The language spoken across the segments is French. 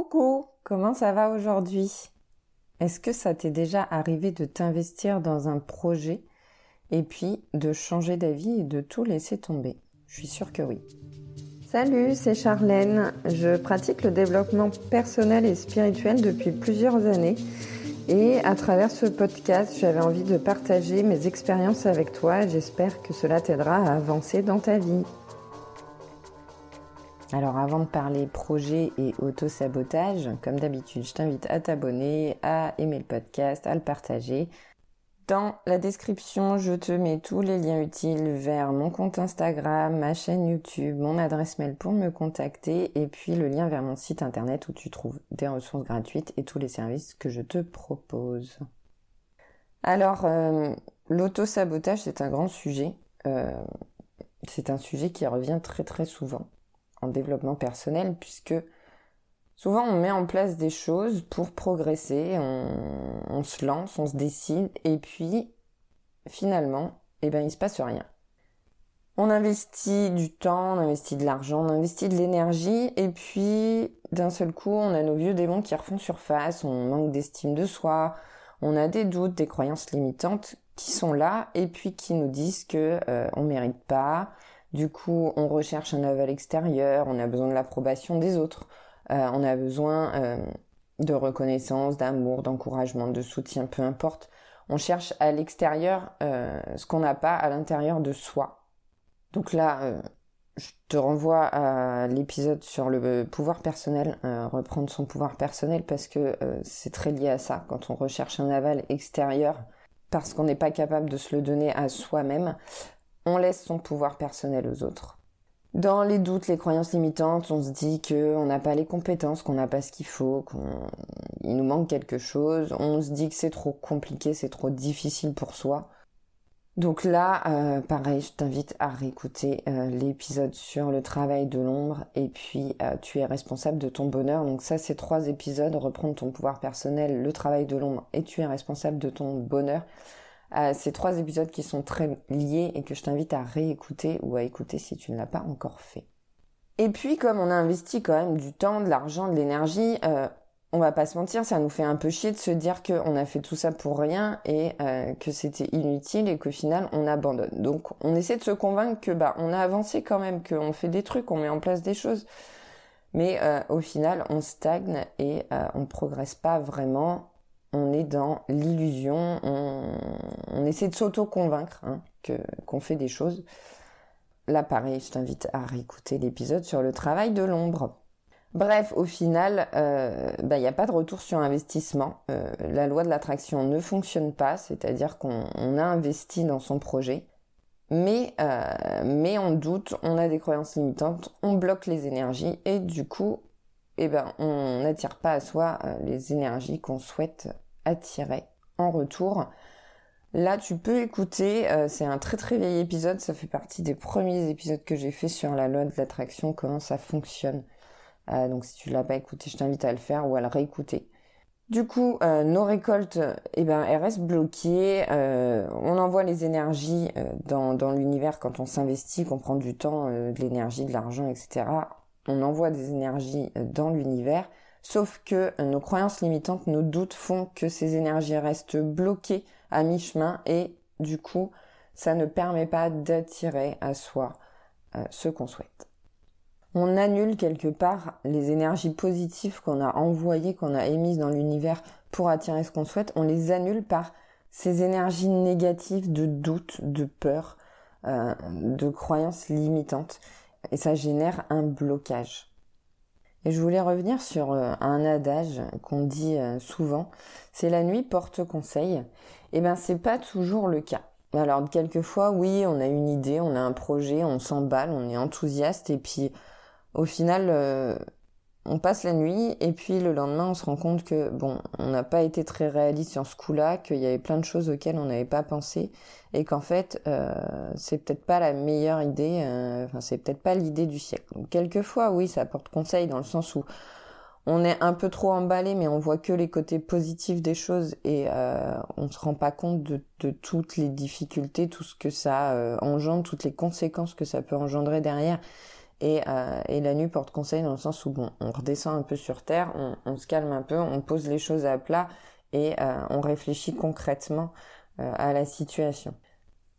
Coucou, comment ça va aujourd'hui? Est-ce que ça t'est déjà arrivé de t'investir dans un projet et puis de changer d'avis et de tout laisser tomber? Je suis sûre que oui. Salut, c'est Charlène. Je pratique le développement personnel et spirituel depuis plusieurs années. Et à travers ce podcast, j'avais envie de partager mes expériences avec toi. J'espère que cela t'aidera à avancer dans ta vie. Alors avant de parler projet et auto-sabotage, comme d'habitude, je t'invite à t'abonner, à aimer le podcast, à le partager. Dans la description, je te mets tous les liens utiles vers mon compte Instagram, ma chaîne YouTube, mon adresse mail pour me contacter et puis le lien vers mon site internet où tu trouves des ressources gratuites et tous les services que je te propose. Alors, euh, l'auto-sabotage, c'est un grand sujet. Euh, c'est un sujet qui revient très très souvent en développement personnel puisque souvent on met en place des choses pour progresser, on, se lance, on se décide et puis finalement, eh ben il se passe rien. On investit du temps, on investit de l'argent, on investit de l'énergie et puis d'un seul coup on a nos vieux démons qui refont surface, on manque d'estime de soi, on a des doutes, des croyances limitantes qui sont là et puis qui nous disent que euh, on mérite pas, du coup, on recherche un aval extérieur, on a besoin de l'approbation des autres, euh, on a besoin euh, de reconnaissance, d'amour, d'encouragement, de soutien, peu importe. On cherche à l'extérieur euh, ce qu'on n'a pas à l'intérieur de soi. Donc là, je te renvoie à l'épisode sur le pouvoir personnel, reprendre son pouvoir personnel, parce que c'est très lié à ça. Quand on recherche un aval extérieur, parce qu'on n'est pas capable de se le donner à soi-même, on laisse son pouvoir personnel aux autres. Dans les doutes, les croyances limitantes, on se dit qu'on n'a pas les compétences, qu'on n'a pas ce qu'il faut, qu'il nous manque quelque chose. On se dit que c'est trop compliqué, c'est trop difficile pour soi. Donc là, euh, pareil, je t'invite à réécouter euh, l'épisode sur le travail de l'ombre et puis euh, tu es responsable de ton bonheur. Donc ça, c'est trois épisodes, reprendre ton pouvoir personnel, le travail de l'ombre et tu es responsable de ton bonheur ces trois épisodes qui sont très liés et que je t'invite à réécouter ou à écouter si tu ne l'as pas encore fait. Et puis comme on a investi quand même du temps, de l'argent, de l'énergie, euh, on va pas se mentir, ça nous fait un peu chier de se dire qu'on a fait tout ça pour rien et euh, que c'était inutile et qu'au final on abandonne. Donc on essaie de se convaincre que bah on a avancé quand même, qu'on fait des trucs, on met en place des choses. Mais euh, au final on stagne et euh, on progresse pas vraiment on est dans l'illusion, on, essaie de s'auto-convaincre hein, qu'on fait des choses. Là, pareil, je t'invite à réécouter l'épisode sur le travail de l'ombre. Bref, au final, il euh, n'y bah, a pas de retour sur investissement. Euh, la loi de l'attraction ne fonctionne pas, c'est-à-dire qu'on a investi dans son projet, mais, euh, mais on doute, on a des croyances limitantes, on bloque les énergies et du coup, eh ben, on n'attire pas à soi euh, les énergies qu'on souhaite attirer en retour. Là, tu peux écouter, euh, c'est un très très vieil épisode, ça fait partie des premiers épisodes que j'ai fait sur la loi de l'attraction, comment ça fonctionne. Euh, donc si tu l'as pas écouté, je t'invite à le faire ou à le réécouter. Du coup, nos récoltes, eh ben, elles restent bloquées. on envoie les énergies dans, l'univers quand on s'investit, qu'on prend du temps, de l'énergie, de l'argent, etc on envoie des énergies euh, dans l'univers, sauf que euh, nos croyances limitantes, nos doutes font que ces énergies restent bloquées à mi-chemin et du coup, ça ne permet pas d'attirer à soi euh, ce qu'on souhaite. On annule quelque part les énergies positives qu'on a envoyées, qu'on a émises dans l'univers pour attirer ce qu'on souhaite, on les annule par ces énergies négatives de doute, de peur, de croyances limitantes et ça génère un blocage. Et je voulais revenir sur euh, un adage qu'on dit euh, souvent, c'est la nuit porte conseil. Eh ben c'est pas toujours le cas. Alors quelquefois oui, on a une idée, on a un projet, on s'emballe, on est enthousiaste et puis au final euh, on passe la nuit et puis le lendemain on se rend compte que bon, on n'a pas été très réaliste sur ce coup-là, qu'il y avait plein de choses auxquelles on n'avait pas pensé et qu'en fait euh, c'est peut-être pas la meilleure idée, euh, enfin c'est peut-être pas l'idée du siècle. Quelquefois oui, ça porte conseil dans le sens où on est un peu trop emballé mais on voit que les côtés positifs des choses et euh, on se rend pas compte de, de, toutes les difficultés, tout ce que ça euh, engendre, toutes les conséquences que ça peut engendrer derrière Et, euh, et, la nuit porte conseil dans le sens où on redescend un peu sur terre, on, se calme un peu, on pose les choses à plat et euh, on réfléchit concrètement euh, à la situation.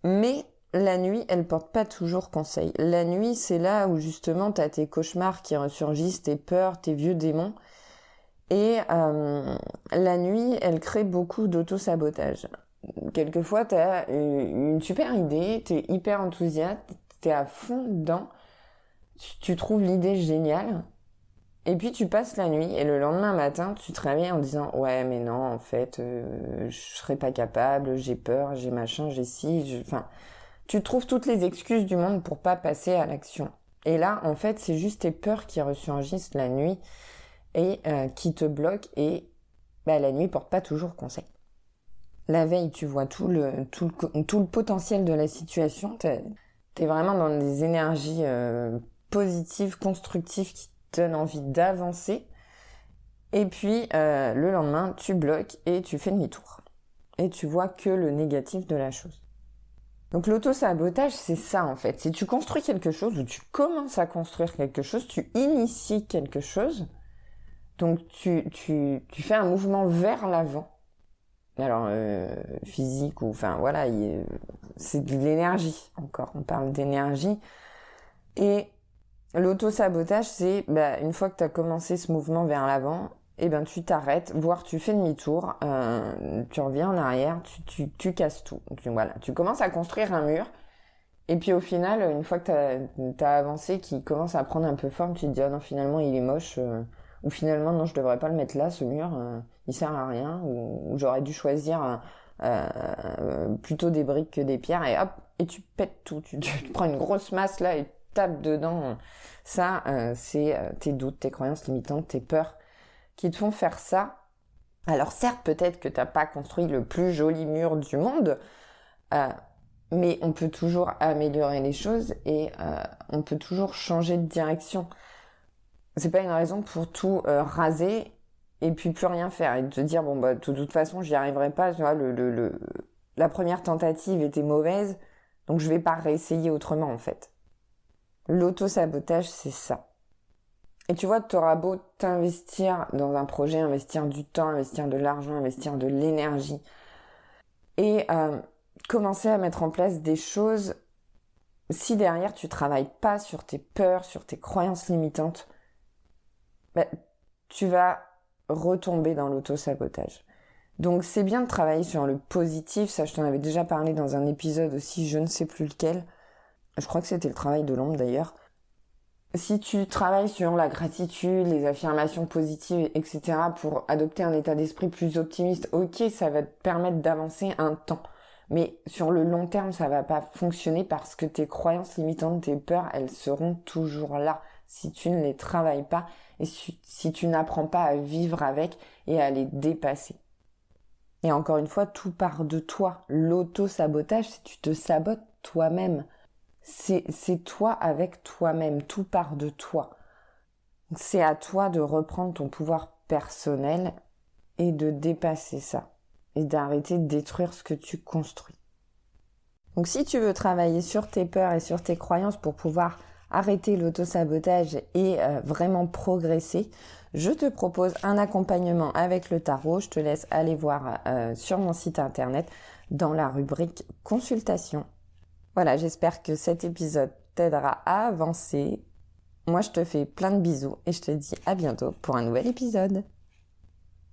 Mais la nuit, elle porte pas toujours conseil. La nuit, c'est là où justement tu as tes cauchemars qui ressurgissent, tes peurs, tes vieux démons. Et la nuit, elle crée beaucoup d'auto-sabotage. Quelquefois, tu as une super idée, tu es hyper enthousiaste, tu es à fond dedans, tu trouves l'idée géniale, et puis tu passes la nuit et le lendemain matin, tu te réveilles en disant ouais mais non en fait euh, je serais pas capable, j'ai peur, j'ai machin, j'ai ci, enfin tu trouves toutes les excuses du monde pour pas passer à l'action. Et là en fait c'est juste tes peurs qui ressurgissent la nuit et euh, qui te bloquent et bah, la nuit porte pas toujours conseil. La veille tu vois tout le tout tout le potentiel de la situation, t'es es vraiment dans des énergies euh, positives, constructives qui donne envie d'avancer. Et puis euh, le lendemain, tu bloques et tu fais demi-tour. Et tu vois que le négatif de la chose. Donc l'auto-sabotage, c'est ça en fait. Si tu construis quelque chose ou tu commences à construire quelque chose, tu inities quelque chose. Donc tu, tu, tu fais un mouvement vers l'avant. Alors euh, physique ou enfin voilà, c'est de l'énergie encore. On parle d'énergie. Et L'auto-sabotage, c'est bah, une fois que tu as commencé ce mouvement vers l'avant, eh ben tu t'arrêtes, voire tu fais demi-tour, euh, tu reviens en arrière, tu, tu, tu casses tout. Donc voilà, tu commences à construire un mur, et puis au final, une fois que tu as, avancé, qui commence à prendre un peu forme, tu te dis, oh non, finalement il est moche, euh, ou finalement non, je devrais pas le mettre là, ce mur, euh, il sert à rien, ou, j'aurais dû choisir plutôt des briques que des pierres, et hop, et tu pètes tout, tu, tu prends une grosse masse là, et tape dedans. Ça, euh, c'est euh, tes doutes, tes croyances limitantes, tes peurs qui te font faire ça. Alors certes, peut-être que t'as pas construit le plus joli mur du monde, euh, mais on peut toujours améliorer les choses et on peut toujours changer de direction. C'est pas une raison pour tout raser et puis plus rien faire et te dire bon bah de toute façon j'y arriverai pas. Tu le, la première tentative était mauvaise, donc je vais pas réessayer autrement en fait. L'auto-sabotage, c'est ça. Et tu vois, tu auras beau t'investir dans un projet, investir du temps, investir de l'argent, investir de l'énergie, et euh, commencer à mettre en place des choses, si derrière tu travailles pas sur tes peurs, sur tes croyances limitantes, bah, tu vas retomber dans l'auto-sabotage. Donc c'est bien de travailler sur le positif, ça je t'en avais déjà parlé dans un épisode aussi, je ne sais plus lequel, je crois que c'était le travail de l'ombre d'ailleurs. Si tu travailles sur la gratitude, les affirmations positives, etc., pour adopter un état d'esprit plus optimiste, ok, ça va te permettre d'avancer un temps. Mais sur le long terme, ça va pas fonctionner parce que tes croyances limitantes, tes peurs, elles seront toujours là si tu ne les travailles pas et si tu n'apprends pas à vivre avec et à les dépasser. Et encore une fois, tout part de toi. L'auto-sabotage, c'est tu te sabotes toi-même c'est toi avec toi-même, tout part de toi. C'est à toi de reprendre ton pouvoir personnel et de dépasser ça et d'arrêter de détruire ce que tu construis. Donc si tu veux travailler sur tes peurs et sur tes croyances pour pouvoir arrêter l'autosabotage et euh, vraiment progresser, je te propose un accompagnement avec le tarot. Je te laisse aller voir euh, sur mon site internet dans la rubrique consultation. Voilà, j'espère que cet épisode t'aidera à avancer. Moi, je te fais plein de bisous et je te dis à bientôt pour un nouvel épisode.